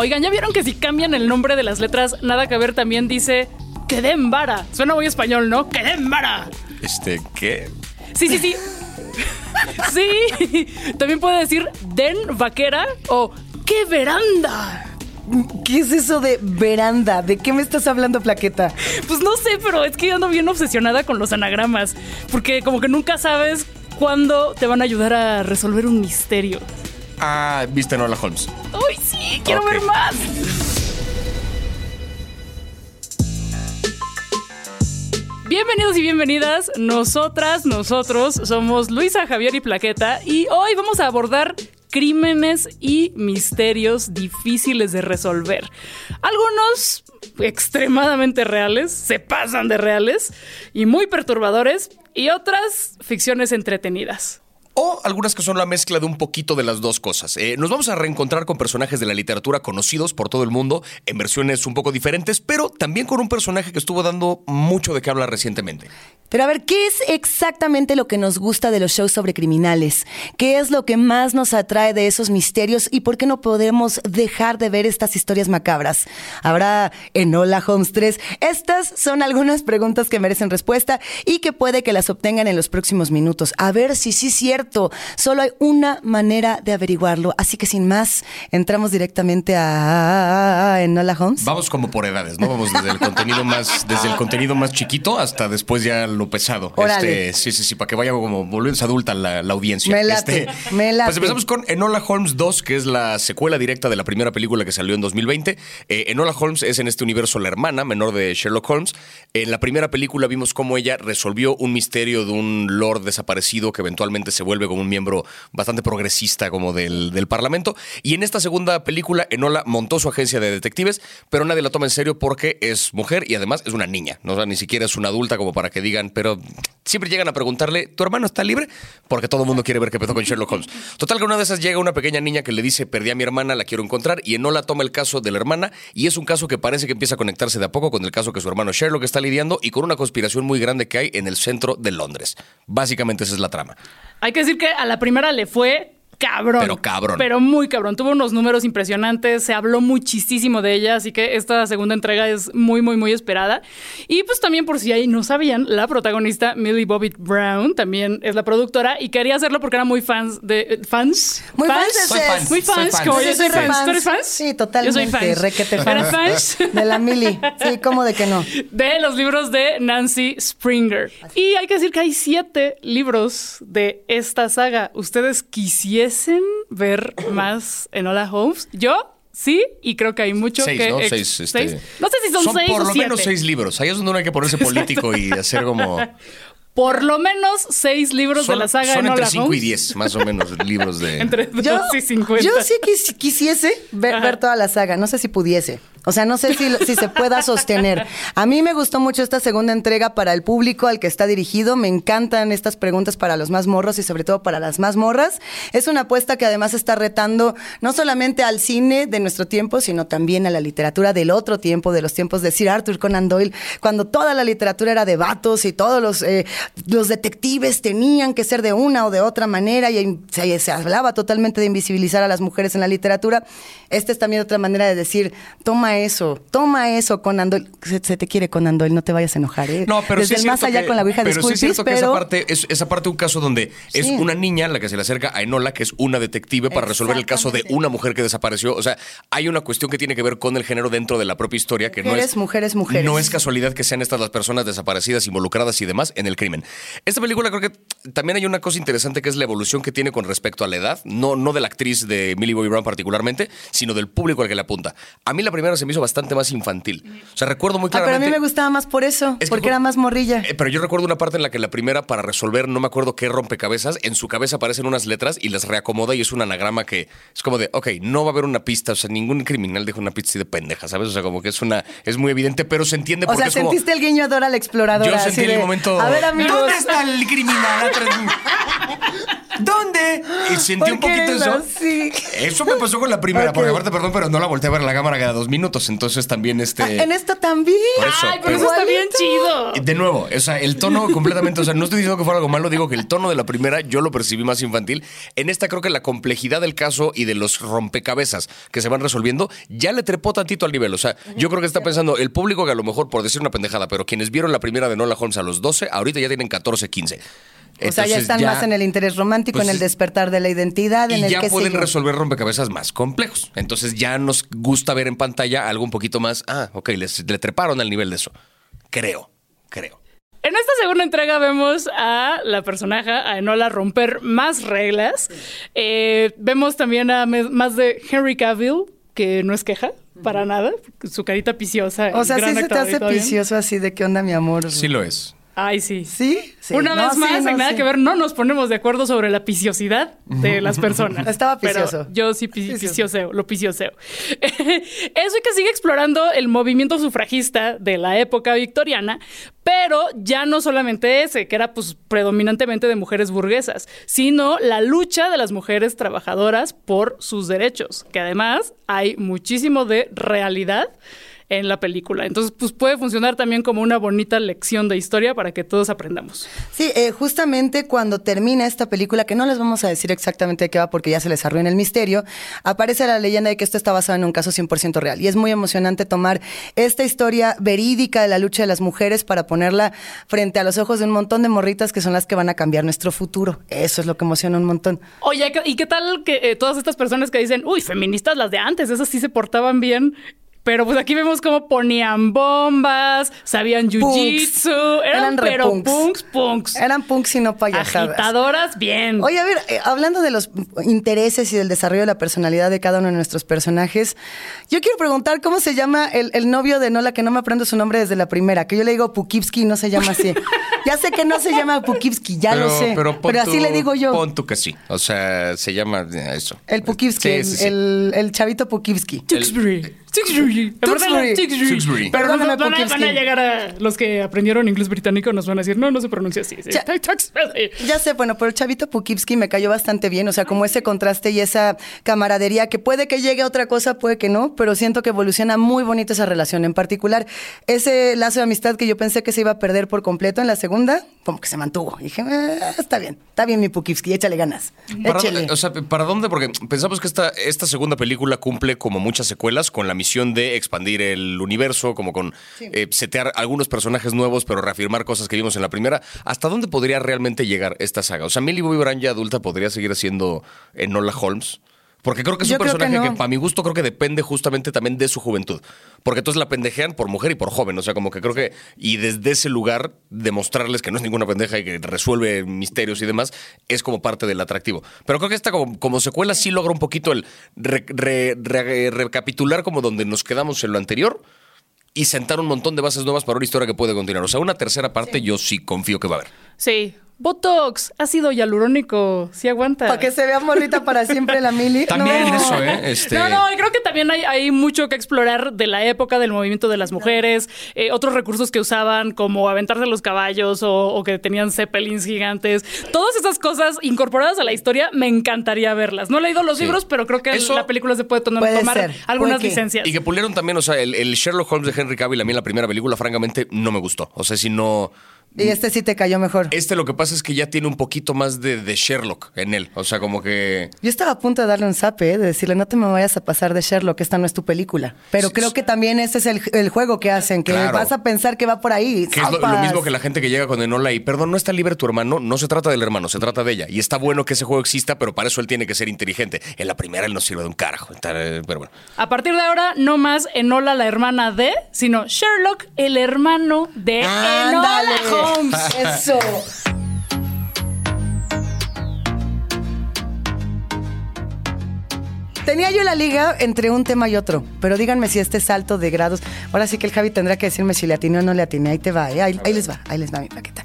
Oigan, ¿ya vieron que si cambian el nombre de las letras, nada que ver también dice quedé vara? Suena muy español, ¿no? Quedé vara. Este, ¿qué? Sí, sí, sí. sí. También puede decir den vaquera o qué veranda. ¿Qué es eso de veranda? ¿De qué me estás hablando, Plaqueta? Pues no sé, pero es que yo ando bien obsesionada con los anagramas. Porque como que nunca sabes cuándo te van a ayudar a resolver un misterio. Ah, viste Nola Holmes. ¡Ay, sí! ¡Quiero ver más! Bienvenidos y bienvenidas. Nosotras, nosotros somos Luisa, Javier y Plaqueta y hoy vamos a abordar crímenes y misterios difíciles de resolver. Algunos extremadamente reales, se pasan de reales y muy perturbadores y otras ficciones entretenidas. O algunas que son la mezcla de un poquito de las dos cosas. Eh, nos vamos a reencontrar con personajes de la literatura conocidos por todo el mundo en versiones un poco diferentes, pero también con un personaje que estuvo dando mucho de qué hablar recientemente. Pero a ver, ¿qué es exactamente lo que nos gusta de los shows sobre criminales? ¿Qué es lo que más nos atrae de esos misterios y por qué no podemos dejar de ver estas historias macabras? ¿Habrá Enola Holmes 3? Estas son algunas preguntas que merecen respuesta y que puede que las obtengan en los próximos minutos. A ver si sí es cierto. Solo hay una manera de averiguarlo. Así que sin más, entramos directamente a Enola Holmes. Vamos como por edades, ¿no? Vamos desde el contenido más, desde el contenido más chiquito hasta después ya lo pesado. Este, sí, sí, sí, para que vaya como volviéndose adulta la, la audiencia. Me late, Este, me late. Pues empezamos con Enola Holmes 2, que es la secuela directa de la primera película que salió en 2020. Eh, Enola Holmes es en este universo la hermana menor de Sherlock Holmes. En la primera película vimos cómo ella resolvió un misterio de un lord desaparecido que eventualmente se vuelve como un miembro bastante progresista como del, del parlamento. Y en esta segunda película, Enola montó su agencia de detectives, pero nadie la toma en serio porque es mujer y además es una niña. ¿no? O ni siquiera es una adulta como para que digan, pero siempre llegan a preguntarle, ¿tu hermano está libre? Porque todo el mundo quiere ver qué pasó con Sherlock Holmes. Total que una de esas llega una pequeña niña que le dice, perdí a mi hermana, la quiero encontrar, y Enola toma el caso de la hermana, y es un caso que parece que empieza a conectarse de a poco con el caso que su hermano Sherlock está lidiando y con una conspiración muy grande que hay en el centro de Londres. Básicamente esa es la trama. Hay que decir que a la primera le fue cabrón. Pero cabrón. Pero muy cabrón. Tuvo unos números impresionantes, se habló muchísimo de ella, así que esta segunda entrega es muy, muy, muy esperada. Y pues también, por si ahí no sabían, la protagonista, Millie Bobbitt Brown, también es la productora y quería hacerlo porque era muy fans de. eh, ¿Fans? Muy fans de Soy Cés. fan. Muy fans, Soy como yo soy Sí, soy fans. fans. ¿Tú eres fans? Sí, totalmente. Yo soy fans. Requete fans. ¿Eres fans? De la Mili. Sí, ¿cómo de que no? de los libros de Nancy Springer. Y hay que decir que hay siete libros de esta saga. ¿Ustedes quisiesen ver más Enola Holmes? Yo sí, y creo que hay mucho Seis, que... ¿no? Seis, este- seis. No sé si son, seis por o lo siete. menos seis libros. Ahí es donde uno hay que ponerse político y hacer como... Por lo menos seis libros Son, de la saga son Enola entre 5 y Holmes. 10, más o menos, libros de... Entre 2 Yo, y 50. yo sí quis- quisiese ver, ver toda la saga. No sé si pudiese. O sea, no sé si, si se pueda sostener. A mí me gustó mucho esta segunda entrega para el público al que está dirigido. Me encantan estas preguntas para los más morros y sobre todo para las más morras. Es una apuesta que además está retando no solamente al cine de nuestro tiempo, sino también a la literatura del otro tiempo, de los tiempos de Sir Arthur Conan Doyle, cuando toda la literatura era de vatos y todos los, eh, los detectives tenían que ser de una o de otra manera y se, se hablaba totalmente de invisibilizar a las mujeres en la literatura. Esta es también otra manera de decir, toma eso, toma eso, Conan Doyle. Se, se te quiere Conan Doyle, no te vayas a enojar. ¿eh? No, pero Desde sí es más allá que- con la Ouija pero sí es cierto que esa parte es esa parte un caso donde es Sí. una niña la que se le acerca a Enola, que es una detective para resolver el caso de una mujer que desapareció. O sea, hay una cuestión que tiene que ver con el género dentro de la propia historia que no Mujeres, es mujeres, mujeres. No es casualidad que sean estas las personas desaparecidas, involucradas y demás en el crimen. Esta película creo que también hay una cosa interesante que es la evolución que tiene con respecto a la edad, no no de la actriz de Millie Bobby Brown particularmente, sino del público al que le apunta. A mí la primera se me hizo bastante más infantil. O sea, recuerdo muy Ah, pero a claramente mí me gustaba más por eso, Es que porque era más morrilla. eh, pero yo recuerdo una parte en la que la primera, para resolver, no me acuerdo qué rompecabezas, en su cabeza aparecen unas letras y las reacomoda y es un anagrama que es como de, ok, no va a haber una pista, o sea, ningún criminal deja una pista así de pendeja, ¿sabes? O sea, como que es una, es muy evidente, pero se entiende O porque sea, es como... sentiste el guiño de Dora la exploradora. Yo sentí en el de, momento... A ver, amigos. ¿Dónde está el criminal? ¿Dónde? Y sentí ¿Por un poquito eso. así? Eso me pasó con la primera, porque aparte, perdón, pero no la volteé a ver en la cámara cada dos minutos. Entonces también este. Ah, en esto también. Por eso, Ay, pero pero- eso está bien chido. De nuevo, o sea, el tono completamente, o sea, no estoy diciendo que fuera algo malo, digo que el tono de la primera yo lo percibí más infantil. En esta creo que la complejidad del caso y de los rompecabezas que se van resolviendo ya le trepó tantito al nivel. O sea, yo creo que está pensando el público que a lo mejor, por decir una pendejada, pero quienes vieron la primera de Nola Holmes a los 12, ahorita ya tienen 14, 15. O sea, ya están más en el interés romántico, pues, en el es- despertar de la identidad, en y el ya que pueden resolver rompecabezas más complejos. Entonces ya nos gusta ver en pantalla algo un poquito más. Ah, ok, les, le treparon al nivel de eso. Creo, creo. En esta segunda entrega vemos a la personaje, a Enola, romper más reglas. Eh, vemos también a más de Henry Cavill, que no es queja para nada. Su carita piciosa. O sea, sí se te hace vicioso así de qué onda, mi amor. Sí lo es. Ay, sí. ¿Sí? Sí. Una No, vez sí, más, no, en nada sí. que ver, no nos ponemos de acuerdo sobre la piciosidad de las personas. Estaba Pero picioso. yo sí pi- picioseo, lo picioseo. Eso y que sigue explorando el movimiento sufragista de la época victoriana, pero ya no solamente ese, que era pues predominantemente de mujeres burguesas, sino la lucha de las mujeres trabajadoras por sus derechos, que además hay muchísimo de realidad en la película. Entonces, pues puede funcionar también como una bonita lección de historia para que todos aprendamos. Sí, eh, justamente cuando termina esta película, que no les vamos a decir exactamente de qué va porque ya se les arruina el misterio, aparece la leyenda de que esto está basado en un caso 100% real. Y es muy emocionante tomar esta historia verídica de la lucha de las mujeres para ponerla frente a los ojos de un montón de morritas que son las que van a cambiar nuestro futuro. Eso es lo que emociona un montón. Oye, ¿y qué tal que eh, todas estas personas que dicen, uy, feministas las de antes, esas sí se portaban bien? Pero pues aquí vemos cómo ponían bombas, sabían jiu-jitsu, eran, Eran pero punks. punks, punks. Eran punks y no payasadas. Agitadoras, bien. Oye, a ver, eh, hablando de los intereses y del desarrollo de la personalidad de cada uno de nuestros personajes, yo quiero preguntar cómo se llama el, el novio de Nola, que no me aprendo su nombre desde la primera, que yo le digo Pukivsky y no se llama así. ya sé que no se llama Pukivsky, ya lo sé, pero, así le digo yo. Pon tú que sí. O sea, se llama eh, eso. El Pukivsky, Sí, sí, el, sí. el- el chavito Pukivsky. Tewksbury. Tewksbury. Pero Perdóname, van, a, van Pukivsky. a llegar a los que aprendieron inglés británico, nos van a decir, no, no se pronuncia así. sí. Ya. Sé, bueno, pero el chavito Pukivsky me cayó bastante bien, o sea, como ese contraste y esa camaradería que puede que llegue a otra cosa, puede que no, pero siento que evoluciona muy bonito esa relación. En particular, ese lazo de amistad que yo pensé que se iba a perder por completo en la segunda, como que se mantuvo. Y dije, "Eh, está bien, está bien mi Pukivsky, échale ganas. ¿Para, dónde- o sea, ¿para dónde? Porque pensamos que esta, esta segunda película cumple como muchas secuelas con la misión de expandir el universo, como con eh, setear algunos personajes nuevos, pero reafirmar cosas que vimos en la primera. ¿Hasta dónde podría realmente llegar esta saga? O sea, Millie Bobby Brown ya adulta podría seguir siendo Enola Holmes. Porque creo que es un personaje que, no. para mi gusto, creo que depende justamente también de su juventud. Porque entonces la pendejean por mujer y por joven. O sea, como que creo que. Y desde ese lugar, demostrarles que no es ninguna pendeja y que resuelve misterios y demás, es como parte del atractivo. Pero creo que esta, como, como secuela, sí logra un poquito el re- re- re- recapitular como donde nos quedamos en lo anterior y sentar un montón de bases nuevas para una historia que puede continuar. O sea, una tercera parte yo sí confío que va a haber. Sí. Botox, ácido hialurónico, sí aguanta. Para que se vea morrita para siempre la Mili. También No. eso, ¿eh? Este... No, no, y creo que también hay, hay mucho que explorar de la época del movimiento de las mujeres, eh, otros recursos que usaban como aventarse los caballos o, o que tenían zeppelins gigantes. Todas esas cosas incorporadas a la historia, me encantaría verlas. No he leído los Sí. libros, pero creo que Eso- la película se puede tomar, Puede tomar ser, algunas puede licencias. Y que pulieron también, o sea, el, el Sherlock Holmes de Henry Cavill, a mí en la primera película, francamente, no me gustó. O sea, si no. Y este sí te cayó mejor. Este lo que pasa es que ya tiene un poquito más de, de Sherlock en él. O sea, como que. Yo estaba a punto de darle un zape, ¿eh? de decirle, no te me vayas a pasar de Sherlock, esta no es tu película. Pero Sí, creo que también ese es el, el juego que hacen, que Claro. vas a pensar que va por ahí. Que es lo, mismo que la gente que llega con Enola y, perdón, no está libre tu hermano. No se trata del hermano, se trata de ella. Y está bueno que ese juego exista, pero para eso él tiene que ser inteligente. En la primera él no sirve de un carajo. Eh, Pero bueno. A partir de ahora, no más Enola la hermana de, sino Sherlock el hermano de Enola Eso. Tenía yo la liga entre un tema y otro, pero díganme si este salto de grados. Ahora sí que el Javi tendrá que decirme si le atiné o no le atiné. Ahí te va, ¿eh? ahí, ahí les va, ahí les va mi paqueta.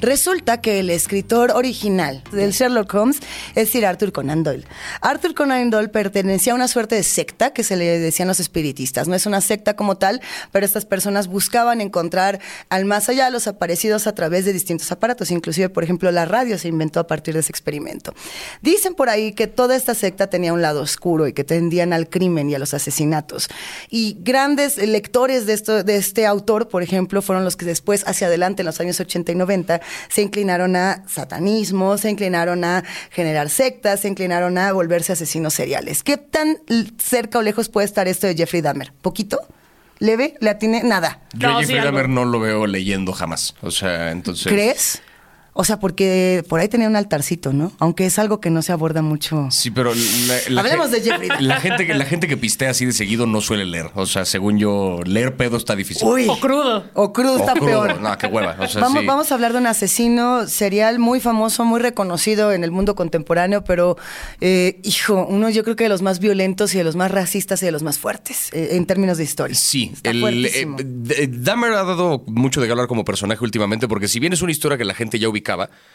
Resulta que el escritor original del Sherlock Holmes es Sir Arthur Conan Doyle. Arthur Conan Doyle pertenecía a una suerte de secta que se le decían los espiritistas. No es una secta como tal, pero estas personas buscaban encontrar al más allá los aparecidos a través de distintos aparatos. Inclusive, por ejemplo, la radio se inventó a partir de ese experimento. Dicen por ahí que toda esta secta tenía un lado oscuro y que tendían al crimen y a los asesinatos. Y grandes lectores de, esto, de este autor, por ejemplo, fueron los que después, hacia adelante, en los años 80 y 90, se inclinaron a satanismo, se inclinaron a generar sectas, se inclinaron a volverse asesinos seriales. ¿Qué tan cerca o lejos puede estar esto de Jeffrey Dahmer? ¿Poquito? ¿Leve? ¿Le atiene? Nada. Yo No, a sí, Jeffrey. Dahmer no lo veo leyendo jamás. O sea, entonces. ¿Crees? O sea, porque por ahí tenía un altarcito, ¿no? Aunque es algo que no se aborda mucho. Sí, pero la, la Hablemos de Jeffrey. La gente, que, la gente que pistea así de seguido no suele leer. O sea, según yo, leer pedo está difícil. Uy. O crudo. O crudo O está crudo. peor. No, qué hueva. O sea, vamos, sí. vamos a hablar de un asesino serial muy famoso, muy reconocido en el mundo contemporáneo, pero, eh, hijo, uno yo creo que de los más violentos y de los más racistas y de los más fuertes eh, en términos de historia. Sí, Está el, eh, Dahmer ha dado mucho de hablar como personaje últimamente, porque si bien es una historia que la gente ya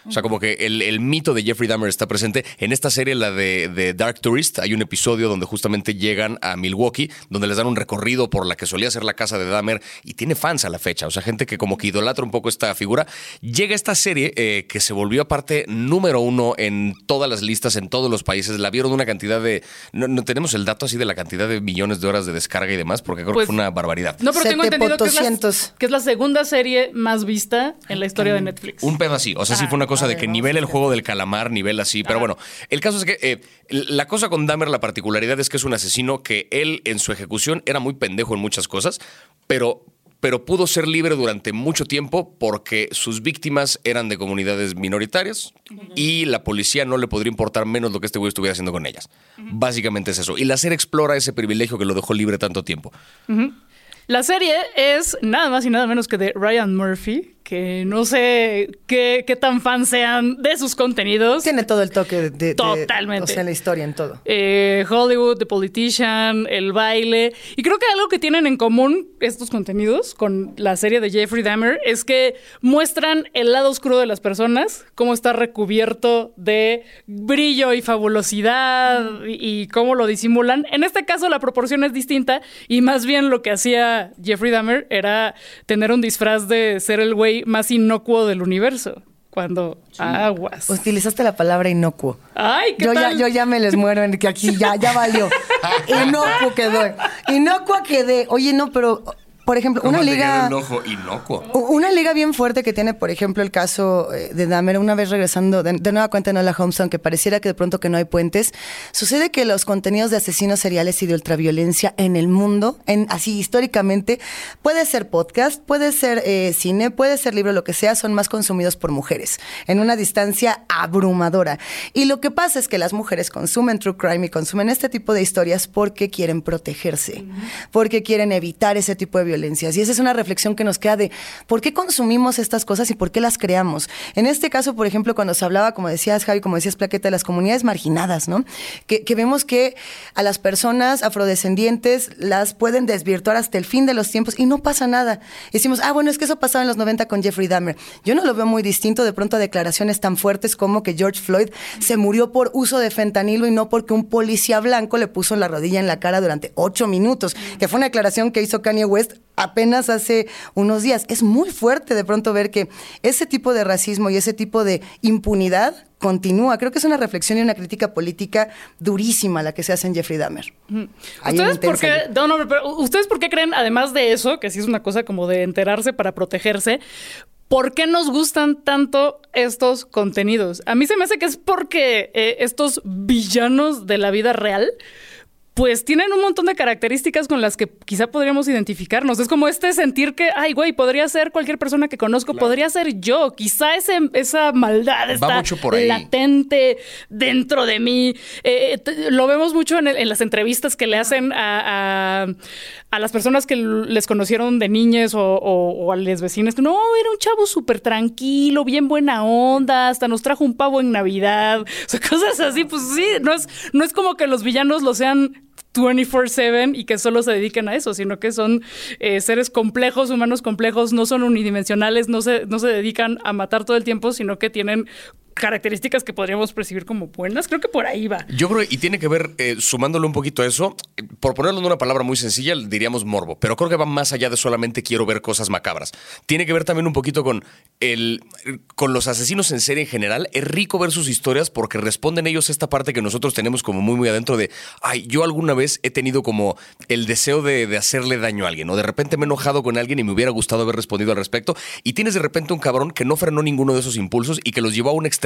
o sea, como que el, el mito de Jeffrey Dahmer está presente. En esta serie, la de, de Dark Tourist, hay un episodio donde justamente llegan a Milwaukee, donde les dan un recorrido por la que solía ser la casa de Dahmer y tiene fans a la fecha, o sea, gente que como que idolatra un poco esta figura. Llega esta serie eh, que se volvió aparte número uno en todas las listas, en todos los países. La vieron una cantidad de... No, no tenemos el dato así de la cantidad de millones de horas de descarga y demás, porque creo Pues, que fue una barbaridad. No, pero tengo Sete entendido que es, la, que es la segunda serie más vista en la historia de Netflix. Un pedo así. O sea, sí fue una cosa de que nivel el juego del calamar, nivel así. Pero bueno, el caso es que eh, la cosa con Dahmer, la particularidad es que es un asesino que él en su ejecución era muy pendejo en muchas cosas, pero pero pudo ser libre durante mucho tiempo porque sus víctimas eran de comunidades minoritarias y la policía no le podría importar menos lo que este güey estuviera haciendo con ellas. Básicamente es eso. Y la serie explora ese privilegio que lo dejó libre tanto tiempo. La serie es nada más y nada menos que de Ryan Murphy, que no sé qué, qué tan fans sean de sus contenidos. Tiene todo el toque de, de- de- Totalmente. o sea, la historia en todo. Eh, Hollywood, The Politician, el baile. Y creo que algo que tienen en común estos contenidos con la serie de Jeffrey Dahmer es que muestran el lado oscuro de las personas, cómo está recubierto de brillo y fabulosidad y cómo lo disimulan. En este caso la proporción es distinta y más bien lo que hacía Jeffrey Dahmer era tener un disfraz de ser el güey más inocuo del universo. Cuando aguas. Utilizaste la palabra inocuo. Ay, ¿qué Yo ya, yo ya me les muero en que aquí ya, ya valió. Inocuo quedó. Inocua quedé. Oye, no, pero, por ejemplo, una ¿Cómo te liga. quedó el ojo? Una liga bien fuerte que tiene, por ejemplo, el caso eh, de Dahmer, una vez regresando de, de nueva cuenta en Hola Holmes, aunque pareciera que de pronto que no hay puentes, sucede que los contenidos de asesinos seriales y de ultraviolencia en el mundo, en, así históricamente, puede ser podcast, puede ser eh, cine, puede ser libro, lo que sea, son más consumidos por mujeres, en una distancia abrumadora. Y lo que pasa es que las mujeres consumen true crime y consumen este tipo de historias porque quieren protegerse, porque quieren evitar ese tipo de Y esa es una reflexión que nos queda de por qué consumimos estas cosas y por qué las creamos. En este caso, por ejemplo, cuando se hablaba, como decías Javi, como decías Plaqueta, de las comunidades marginadas, ¿no? Que, que vemos que a las personas afrodescendientes las pueden desvirtuar hasta el fin de los tiempos y no pasa nada. Decimos, ah, bueno, es que eso pasaba en los 90 con Jeffrey Dahmer. Yo no lo veo muy distinto de pronto a declaraciones tan fuertes como que George Floyd se murió por uso de fentanilo y no porque un policía blanco le puso la rodilla en la cara durante ocho minutos, que fue una declaración que hizo Kanye West apenas hace unos días. Es muy fuerte de pronto ver que ese tipo de racismo y ese tipo de impunidad continúa. Creo que es una reflexión y una crítica política durísima la que se hace en Jeffrey Dahmer. ¿Ustedes por, qué, Intensa. no, no, pero ¿Ustedes por qué creen, además de eso, que sí es una cosa como de enterarse para protegerse, ¿por qué nos gustan tanto estos contenidos? A mí se me hace que es porque eh, estos villanos de la vida real pues tienen un montón de características con las que quizá podríamos identificarnos. Es como este sentir que, ay, güey, podría ser cualquier persona que conozco, podría ser yo. Quizá ese, esa maldad está mucho por ahí. latente dentro de mí. Eh, lo vemos mucho en, el- en las entrevistas que le hacen a, a- las personas que les conocieron de niñas o, a los vecinos. que, No, era un chavo súper tranquilo, bien buena onda, hasta nos trajo un pavo en Navidad. O sea, cosas así, pues sí, no es, no es como que los villanos lo sean 24/7 y que solo se dediquen a eso, sino que son eh, seres complejos, humanos complejos, no son unidimensionales, no se, no se dedican a matar todo el tiempo, sino que tienen características que podríamos percibir como buenas. Creo que por ahí va. Yo creo, y tiene que ver, eh, sumándole un poquito a eso, por ponerlo en una palabra muy sencilla, diríamos morbo, pero creo que va más allá de solamente quiero ver cosas macabras. Tiene que ver también un poquito con el con los asesinos en serie en general. Es rico ver sus historias porque responden ellos esta parte que nosotros tenemos como muy, muy adentro de, ay, yo alguna vez he tenido como el deseo de, de hacerle daño a alguien, o de repente me he enojado con alguien y me hubiera gustado haber respondido al respecto, y tienes de repente un cabrón que no frenó ninguno de esos impulsos y que los llevó a un extremo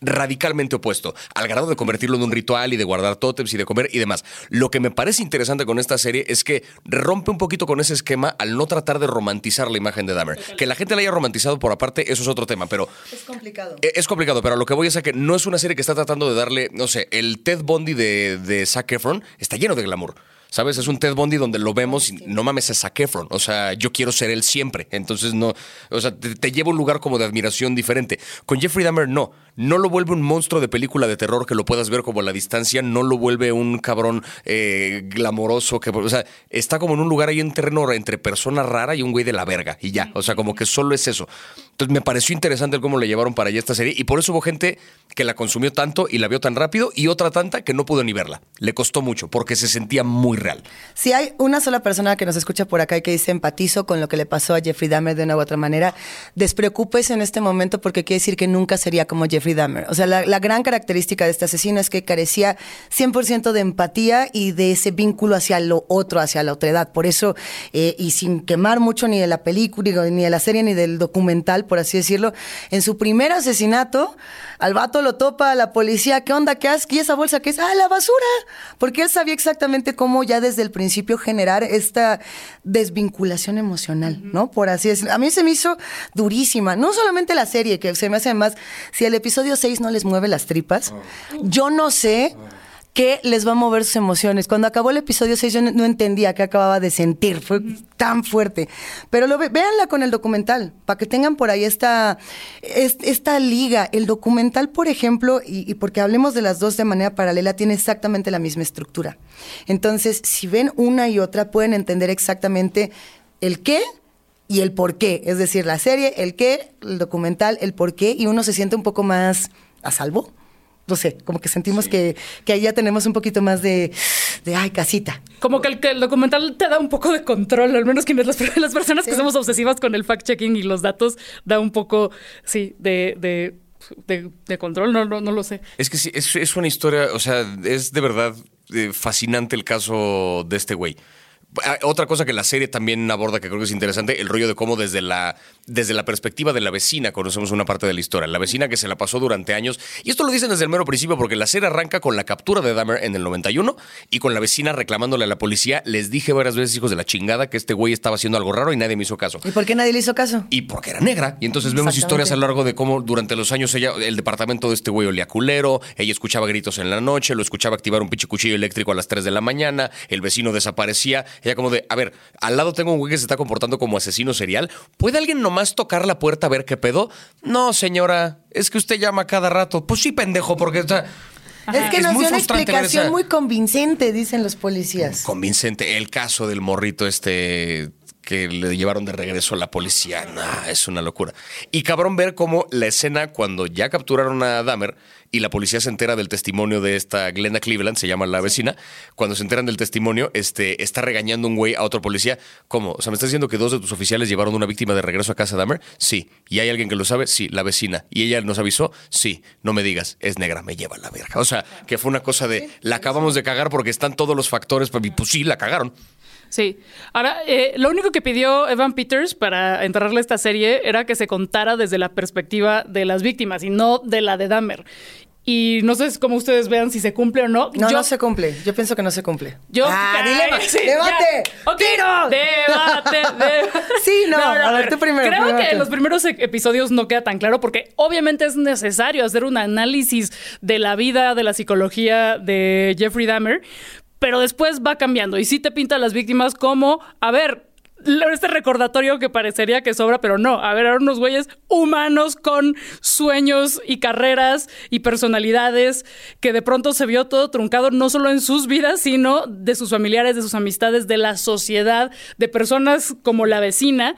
radicalmente opuesto, al grado de convertirlo en un ritual y de guardar tótems y de comer y demás. Lo que me parece interesante con esta serie es que rompe un poquito con ese esquema al no tratar de romantizar la imagen de Dahmer. Que la gente la haya romantizado por aparte, eso es otro tema, pero... Es complicado. Eh, Es complicado, pero lo que voy es a que no es una serie que está tratando de darle, no sé, el Ted Bundy de, de Zac Efron está lleno de glamour. ¿Sabes? Es un Ted Bundy donde lo vemos y no mames, es Zac Efron. O sea, yo quiero ser él siempre. Entonces, no. O sea, te, te lleva a un lugar como de admiración diferente. Con Jeffrey Dahmer, no. No lo vuelve un monstruo de película de terror que lo puedas ver como a la distancia. No lo vuelve un cabrón eh, glamoroso. Que, o sea, está como en un lugar ahí en terreno entre persona rara y un güey de la verga. Y ya. O sea, como que solo es eso. Entonces, me pareció interesante cómo le llevaron para allá esta serie. Y por eso hubo gente que la consumió tanto y la vio tan rápido. Y otra tanta que no pudo ni verla. Le costó mucho porque se sentía muy real. Si hay una sola persona que nos escucha por acá y que dice empatizo con lo que le pasó a Jeffrey Dahmer de una u otra manera, despreocúpese en este momento porque quiere decir que nunca sería como Jeffrey Dahmer. O sea, la, la gran característica de este asesino es que carecía 100% de empatía y de ese vínculo hacia lo otro, hacia la otra edad. Por eso, eh, y sin quemar mucho ni de la película, ni de la serie, ni del documental, por así decirlo, en su primer asesinato, al vato lo topa a la policía, ¿qué onda? ¿Qué haces? ¿Y esa bolsa qué es? ¡Ah, la basura! Porque él sabía exactamente cómo ya desde el principio generar esta desvinculación emocional, ¿no? Por así decirlo. A mí se me hizo durísima. No solamente la serie, que se me hace más, si el episodio 6 no les mueve las tripas, yo no sé qué les va a mover sus emociones. Cuando acabó el episodio 6 yo no, entendía qué acababa de sentir, fue tan fuerte. Pero lo ve- véanla con el documental, para que tengan por ahí esta, es- esta liga. El documental, por ejemplo, y, y porque hablemos de las dos de manera paralela, tiene exactamente la misma estructura. Entonces, si ven una y otra, pueden entender exactamente el qué y el por qué. Es decir, la serie, el qué, el documental, el por qué, y uno se siente un poco más a salvo. No sé, como que sentimos que, que ahí ya tenemos un poquito más de, de ay, casita. Como que el, que el documental te da un poco de control, al menos quienes las, las personas que somos obsesivas con el fact-checking y los datos, da un poco, sí, de, de, de- de control, no, no, no lo sé. Es que sí, es, es una historia, o sea, es de verdad eh, fascinante el caso de este güey. Ah, Otra cosa que la serie también aborda que creo que es interesante, el rollo de cómo desde la, desde la perspectiva de la vecina conocemos una parte de la historia. La vecina que se la pasó durante años. Y esto lo dicen desde el mero principio porque la serie arranca con la captura de Dahmer en el 91 y con la vecina reclamándole a la policía. Les dije varias veces, hijos de la chingada, que este güey estaba haciendo algo raro y nadie me hizo caso. ¿Y por qué nadie le hizo caso? Y porque era negra. Y entonces vemos historias a lo largo de cómo durante los años ella, el departamento de este güey olía culero, ella escuchaba gritos en la noche, lo escuchaba activar un pinche cuchillo eléctrico a las 3 de la mañana, el vecino desaparecía. Ella como de, a ver, al lado tengo un güey que se está comportando como asesino serial. ¿Puede alguien nomás tocar la puerta a ver qué pedo? No, señora, es que usted llama cada rato. Pues sí, pendejo, porque está... Es que nos muy dio una explicación esa- muy convincente, dicen los policías. convincente. El caso del morrito este que le llevaron de regreso a la policía. Nah, es una locura. Y cabrón ver cómo la escena cuando ya capturaron a Dahmer y la policía se entera del testimonio de esta Glenda Cleveland, se llama la vecina, cuando se enteran del testimonio, este, está regañando un güey a otro policía. ¿Cómo? O sea, ¿me estás diciendo que dos de tus oficiales llevaron una víctima de regreso a casa de Dahmer? Sí. ¿Y hay alguien que lo sabe? Sí, la vecina. ¿Y ella nos avisó? Sí. No me digas, es negra, me lleva a la verga. O sea, que fue una cosa de, la acabamos de cagar porque están todos los factores, pues pues sí, la cagaron. Sí. Ahora, eh, lo único que pidió Evan Peters para entrarle a esta serie era que se contara desde la perspectiva de las víctimas y no de la de Dahmer. Y no sé cómo ustedes vean si se cumple o no. No, Yo- no se cumple. Yo pienso que no se cumple. Yo, ah, Ay, dilema. sí, ¡Debate! ya. ¡Tiro! Debate, debate. Sí, no, a ver, tú primero, Creo primero que en los primeros e- episodios no queda tan claro porque obviamente es necesario hacer un análisis de la vida, de la psicología de Jeffrey Dahmer, pero después va cambiando. Y sí te pinta a las víctimas como, a ver, este recordatorio que parecería que sobra, pero no. A ver, eran unos güeyes humanos con sueños y carreras y personalidades que de pronto se vio todo truncado, no solo en sus vidas, sino de sus familiares, de sus amistades, de la sociedad, de personas como la vecina.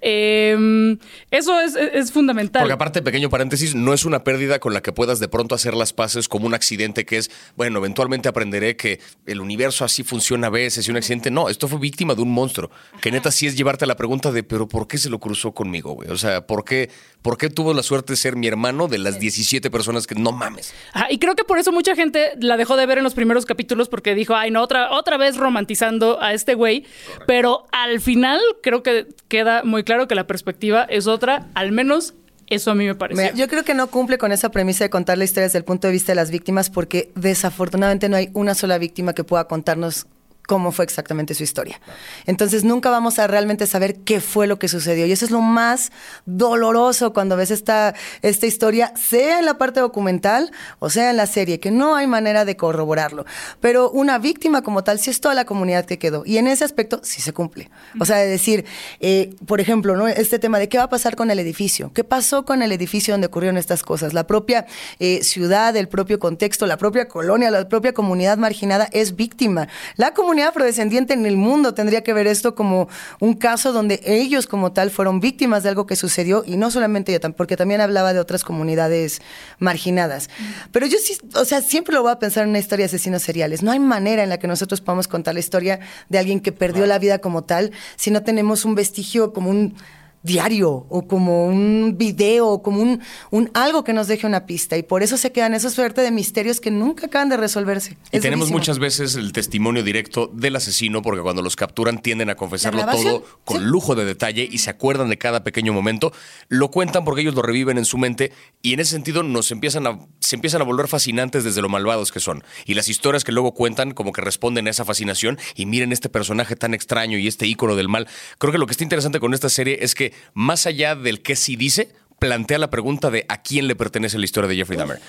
Em, eso es, es, fundamental. Porque aparte, pequeño paréntesis, no es una pérdida con la que puedas de pronto hacer las paces como un accidente que es, bueno, eventualmente aprenderé que el universo así funciona a veces y un accidente. No, esto fue víctima de un monstruo que neta sí es llevarte a la pregunta de, pero ¿por qué se lo cruzó conmigo, güey? O sea, ¿por qué, ¿por qué tuvo la suerte de ser mi hermano de las 17 personas que no mames? Ah, y creo que por eso mucha gente la dejó de ver en los primeros capítulos porque dijo, ay, no, otra, otra vez romantizando a este güey. Pero al final creo que queda muy claro que la perspectiva es otra, al menos eso a mí me parece. Yo creo que no cumple con esa premisa de contar la historia desde el punto de vista de las víctimas porque desafortunadamente no hay una sola víctima que pueda contarnos cómo fue exactamente su historia. Entonces nunca vamos a realmente saber qué fue lo que sucedió. Y eso es lo más doloroso cuando ves esta, esta historia, sea en la parte documental o sea en la serie, que no hay manera de corroborarlo. Pero una víctima como tal, sí es toda la comunidad que quedó. Y en ese aspecto sí se cumple. O sea, de decir, eh, por ejemplo, ¿no? este tema de qué va a pasar con el edificio. ¿Qué pasó con el edificio donde ocurrieron estas cosas? La propia eh, ciudad, el propio contexto, la propia colonia, la propia comunidad marginada es víctima. La comunidad afrodescendiente en el mundo tendría que ver esto como un caso donde ellos como tal fueron víctimas de algo que sucedió y no solamente yo, porque también hablaba de otras comunidades marginadas. Pero yo sí, o sea, siempre lo voy a pensar en una historia de asesinos seriales. No hay manera en la que nosotros podamos contar la historia de alguien que perdió la vida como tal si no tenemos un vestigio como un diario o como un video o como un, un, algo que nos deje una pista. Y por eso se quedan esa suerte de misterios que nunca acaban de resolverse. Y tenemos muchas veces el testimonio directo del asesino porque cuando los capturan tienden a confesarlo todo con lujo de detalle y se acuerdan de cada pequeño momento, lo cuentan porque ellos lo reviven en su mente y en ese sentido nos empiezan a, se empiezan a volver fascinantes desde lo malvados que son. Y las historias que luego cuentan como que responden a esa fascinación y miren este personaje tan extraño y este ícono del mal. Creo que lo que está interesante con esta serie es que más allá del que sí dice, plantea la pregunta de a quién le pertenece la historia de Jeffrey Dahmer.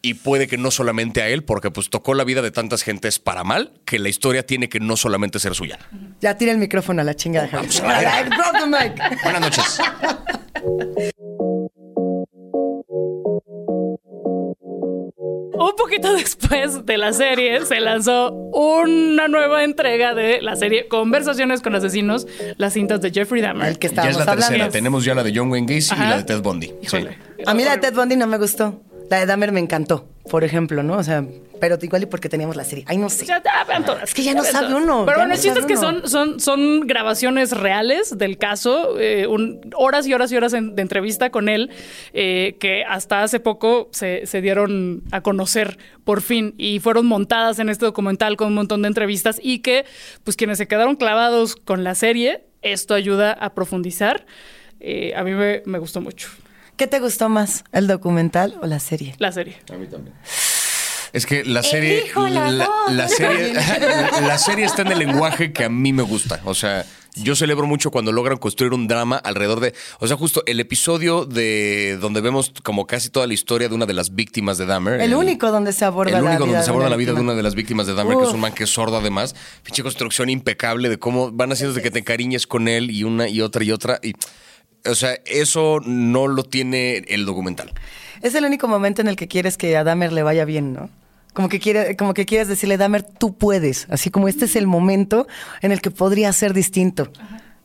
Y puede que no solamente a él, porque pues tocó la vida de tantas gentes para mal, que la historia tiene que no solamente ser suya. Ya tira el micrófono a la chingada. Buenas noches. Un poquito después de la serie se lanzó una nueva entrega de la serie Conversaciones con Asesinos, las cintas de Jeffrey Dahmer. El que ya es la tercera. Tenemos ya la de John Wayne Gacy y la de Ted Bundy. A mí la de Ted Bundy no me gustó. La de Dahmer me encantó, por ejemplo, ¿no? O sea, pero igual y porque teníamos la serie. Ay, no sé. Ya, vean todas. Es que ya no sabe uno. Pero bueno, el chiste es que son, son, son grabaciones reales del caso, eh, horas y horas y horas de entrevista con él, eh, que hasta hace poco se, se, dieron a conocer por fin y fueron montadas en este documental con un montón de entrevistas y que, pues, quienes se quedaron clavados con la serie, esto ayuda a profundizar. Eh, a mí me, me gustó mucho. ¿Qué te gustó más, el documental o la serie? La serie. A mí también. Es que la serie, la, serie, la serie está en el lenguaje que a mí me gusta. O sea, yo celebro mucho cuando logran construir un drama alrededor de, o sea, justo el episodio de donde vemos como casi toda la historia de una de las víctimas de Dahmer. El, único donde se aborda el único donde se aborda la vida de una de las víctimas de Dahmer, que es un man que es sordo además. Pinche construcción impecable de cómo van haciendo de que te encariñes con él y una y otra y otra y o sea, eso no lo tiene el documental. Es el único momento en el que quieres que a Dahmer le vaya bien, ¿no? Como que, quiere, como que quieres decirle, Dahmer, tú puedes. Así como este es el momento en el que podría ser distinto.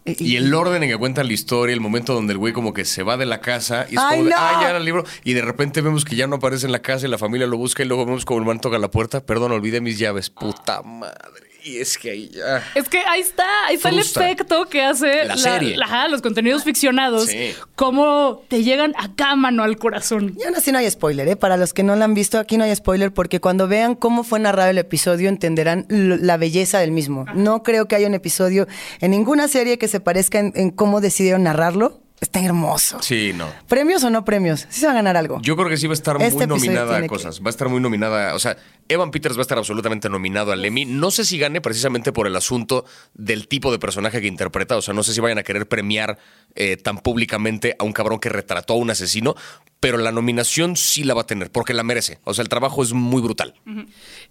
Y, el orden en que cuenta la historia, el momento donde el güey como que se va de la casa y es como de, ah, ya era el libro. Y de repente vemos que ya no aparece en la casa y la familia lo busca y luego vemos como el man toca la puerta. Perdón, olvidé mis llaves. Puta madre. Y es que ahí ya. Es que ahí está, ahí está el efecto que hace la, serie. los contenidos ficcionados. Cómo te llegan acá mano al corazón. Y aún así no hay spoiler, ¿eh? Para los que no lo han visto, aquí no hay spoiler porque cuando vean cómo fue narrado el episodio entenderán la belleza del mismo. No creo que haya un episodio en ninguna serie que se parezca en, en cómo decidieron narrarlo está hermoso. Sí, no. ¿Premios o no premios? Sí se va a ganar algo. Yo creo que sí va a estar Este muy episodio nominada a que- cosas. Va a estar muy nominada. O sea, Evan Peters va a estar absolutamente nominado al Emmy. No sé si gane precisamente por el asunto del tipo de personaje que interpreta. O sea, no sé si vayan a querer premiar eh, tan públicamente a un cabrón que retrató a un asesino. Pero la nominación sí la va a tener, porque la merece. O sea, el trabajo es muy brutal.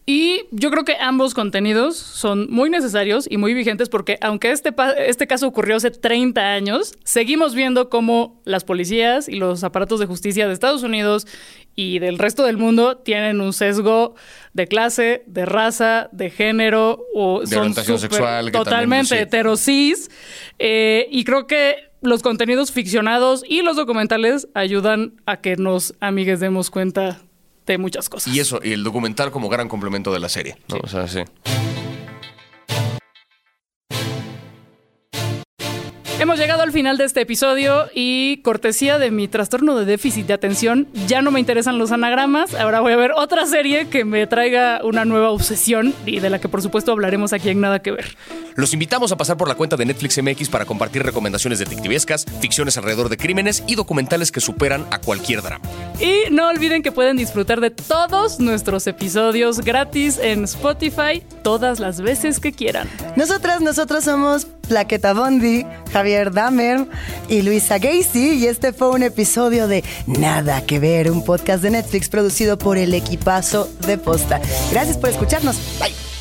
Y yo creo que ambos contenidos son muy necesarios y muy vigentes porque aunque este, este caso ocurrió hace 30 años, seguimos viendo cómo las policías y los aparatos de justicia de Estados Unidos y del resto del mundo tienen un sesgo de clase, de raza, de género o De son orientación sexual, que también, totalmente sí. heterosis. Eh, y creo que los contenidos ficcionados y los documentales ayudan a que nos amigues demos cuenta de muchas cosas. Y eso, y el documental como gran complemento de la serie. ¿no? O sea, sí. Hemos llegado al final de este episodio y cortesía de mi trastorno de déficit de atención, ya no me interesan los anagramas. Ahora voy a ver otra serie que me traiga una nueva obsesión y de la que por supuesto hablaremos aquí en Nada que Ver. Los invitamos a pasar por la cuenta de Netflix MX para compartir recomendaciones detectivescas, ficciones alrededor de crímenes y documentales que superan a cualquier drama. Y no olviden que pueden disfrutar de todos nuestros episodios gratis en Spotify todas las veces que quieran. Nosotras, nosotros somos Plaqueta Bondi, Javier Damer y Luisa Gacy y este fue un episodio de Nada que ver, un podcast de Netflix producido por el equipazo de Posta. Gracias por escucharnos. Bye.